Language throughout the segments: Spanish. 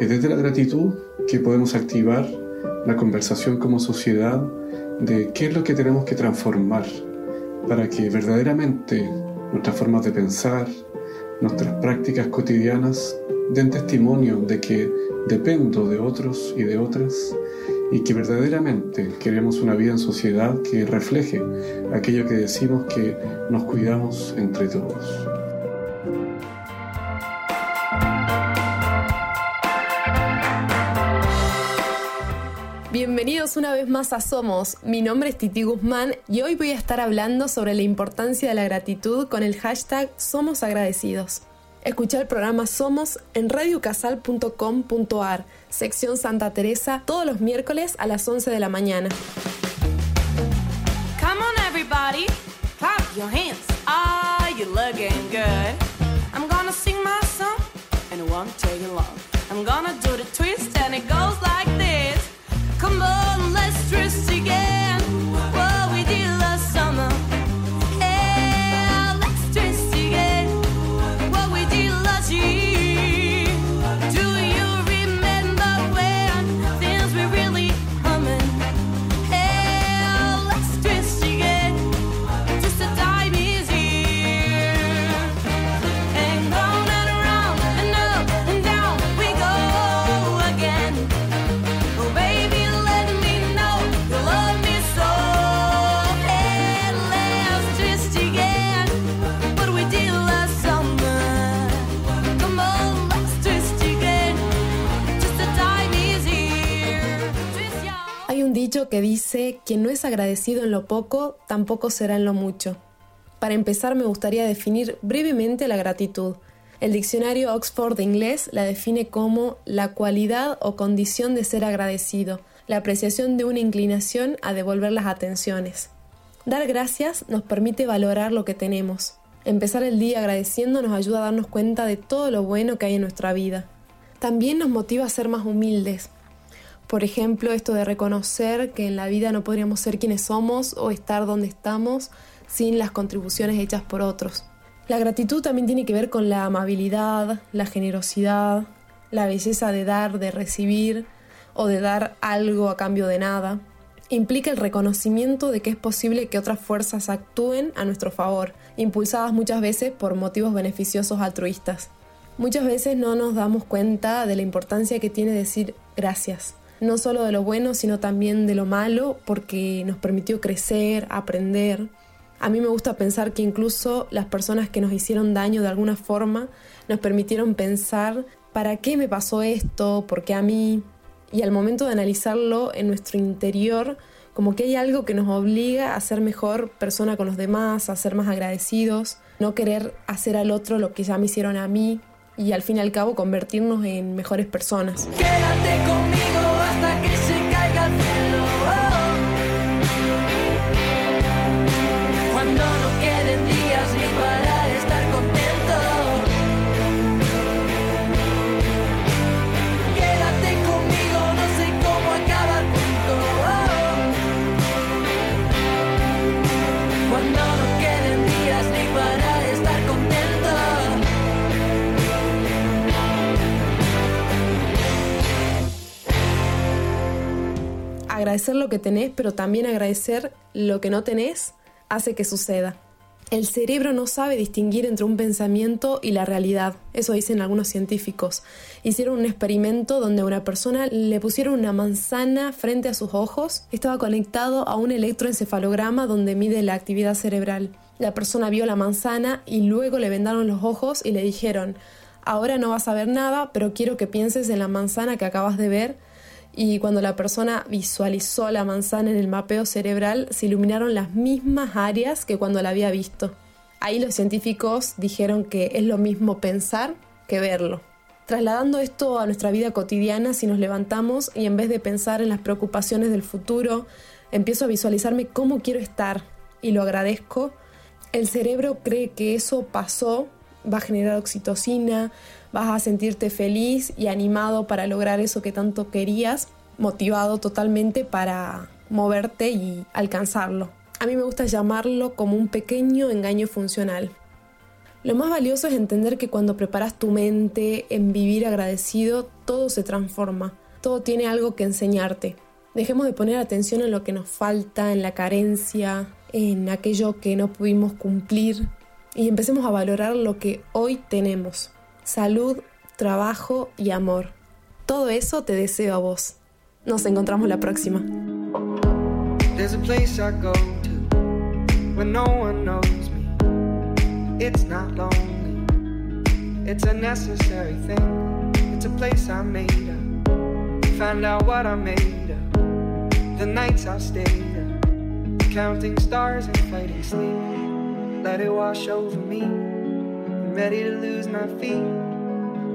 Es desde la gratitud que podemos activar la conversación como sociedad de qué es lo que tenemos que transformar para que verdaderamente nuestras formas de pensar, nuestras prácticas cotidianas den testimonio de que dependo de otros y de otras y que verdaderamente queremos una vida en sociedad que refleje aquello que decimos que nos cuidamos entre todos. Bienvenidos una vez más a Somos. Mi nombre es Titi Guzmán y hoy voy a estar hablando sobre la importancia de la gratitud con el hashtag Somos Agradecidos. Escucha el programa Somos en radiocasal.com.ar, sección Santa Teresa, todos los miércoles a las 11 de la mañana. Come on everybody, clap your hands. Are you looking good? I'm gonna sing my song and it won't take long. I'm gonna do the twist and it goes like this. Come on, let's dress again. Dicho que dice, quien no es agradecido en lo poco, tampoco será en lo mucho. Para empezar, me gustaría definir brevemente la gratitud. El diccionario Oxford de inglés la define como la cualidad o condición de ser agradecido, la apreciación de una inclinación a devolver las atenciones. Dar gracias nos permite valorar lo que tenemos. Empezar el día agradeciendo nos ayuda a darnos cuenta de todo lo bueno que hay en nuestra vida. También nos motiva a ser más humildes. Por ejemplo, esto de reconocer que en la vida no podríamos ser quienes somos o estar donde estamos sin las contribuciones hechas por otros. La gratitud también tiene que ver con la amabilidad, la generosidad, la belleza de dar, de recibir o de dar algo a cambio de nada. Implica el reconocimiento de que es posible que otras fuerzas actúen a nuestro favor, impulsadas muchas veces por motivos beneficiosos altruistas. Muchas veces no nos damos cuenta de la importancia que tiene decir gracias, no solo de lo bueno, sino también de lo malo, porque nos permitió crecer, aprender. A mí me gusta pensar que incluso las personas que nos hicieron daño de alguna forma nos permitieron pensar, ¿para qué me pasó esto? ¿Por qué a mí? Y al momento de analizarlo en nuestro interior, como que hay algo que nos obliga a ser mejor persona con los demás, a ser más agradecidos, no querer hacer al otro lo que ya me hicieron a mí y al fin y al cabo convertirnos en mejores personas. Quédate Agradecer lo que tenés, pero también agradecer lo que no tenés, hace que suceda. El cerebro no sabe distinguir entre un pensamiento y la realidad, eso dicen algunos científicos. Hicieron un experimento donde a una persona le pusieron una manzana frente a sus ojos, estaba conectado a un electroencefalograma donde mide la actividad cerebral. La persona vio la manzana y luego le vendaron los ojos y le dijeron, ahora no vas a ver nada, pero quiero que pienses en la manzana que acabas de ver y cuando la persona visualizó la manzana en el mapeo cerebral, se iluminaron las mismas áreas que cuando la había visto. Ahí los científicos dijeron que es lo mismo pensar que verlo. Trasladando esto a nuestra vida cotidiana, si nos levantamos y en vez de pensar en las preocupaciones del futuro, empiezo a visualizarme cómo quiero estar y lo agradezco, el cerebro cree que eso pasó, va a generar oxitocina, vas a sentirte feliz y animado para lograr eso que tanto querías, motivado totalmente para moverte y alcanzarlo. A mí me gusta llamarlo como un pequeño engaño funcional. Lo más valioso es entender que cuando preparas tu mente en vivir agradecido, todo se transforma, todo tiene algo que enseñarte. Dejemos de poner atención en lo que nos falta, en la carencia, en aquello que no pudimos cumplir y empecemos a valorar lo que hoy tenemos. Salud, trabajo y amor. Todo eso te deseo a vos. Nos encontramos la próxima. There's a place I go to when no one knows me. It's not lonely, it's a necessary thing. It's a place I made up. Find out what I made of. The nights I've stayed up, counting stars and fighting sleep. Let it wash over me. I'm ready to lose my feet.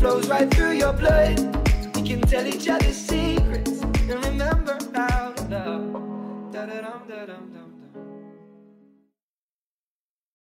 flows right through your blood. We can tell each other secrets and remember how to love. Da-da-dum, da-dum.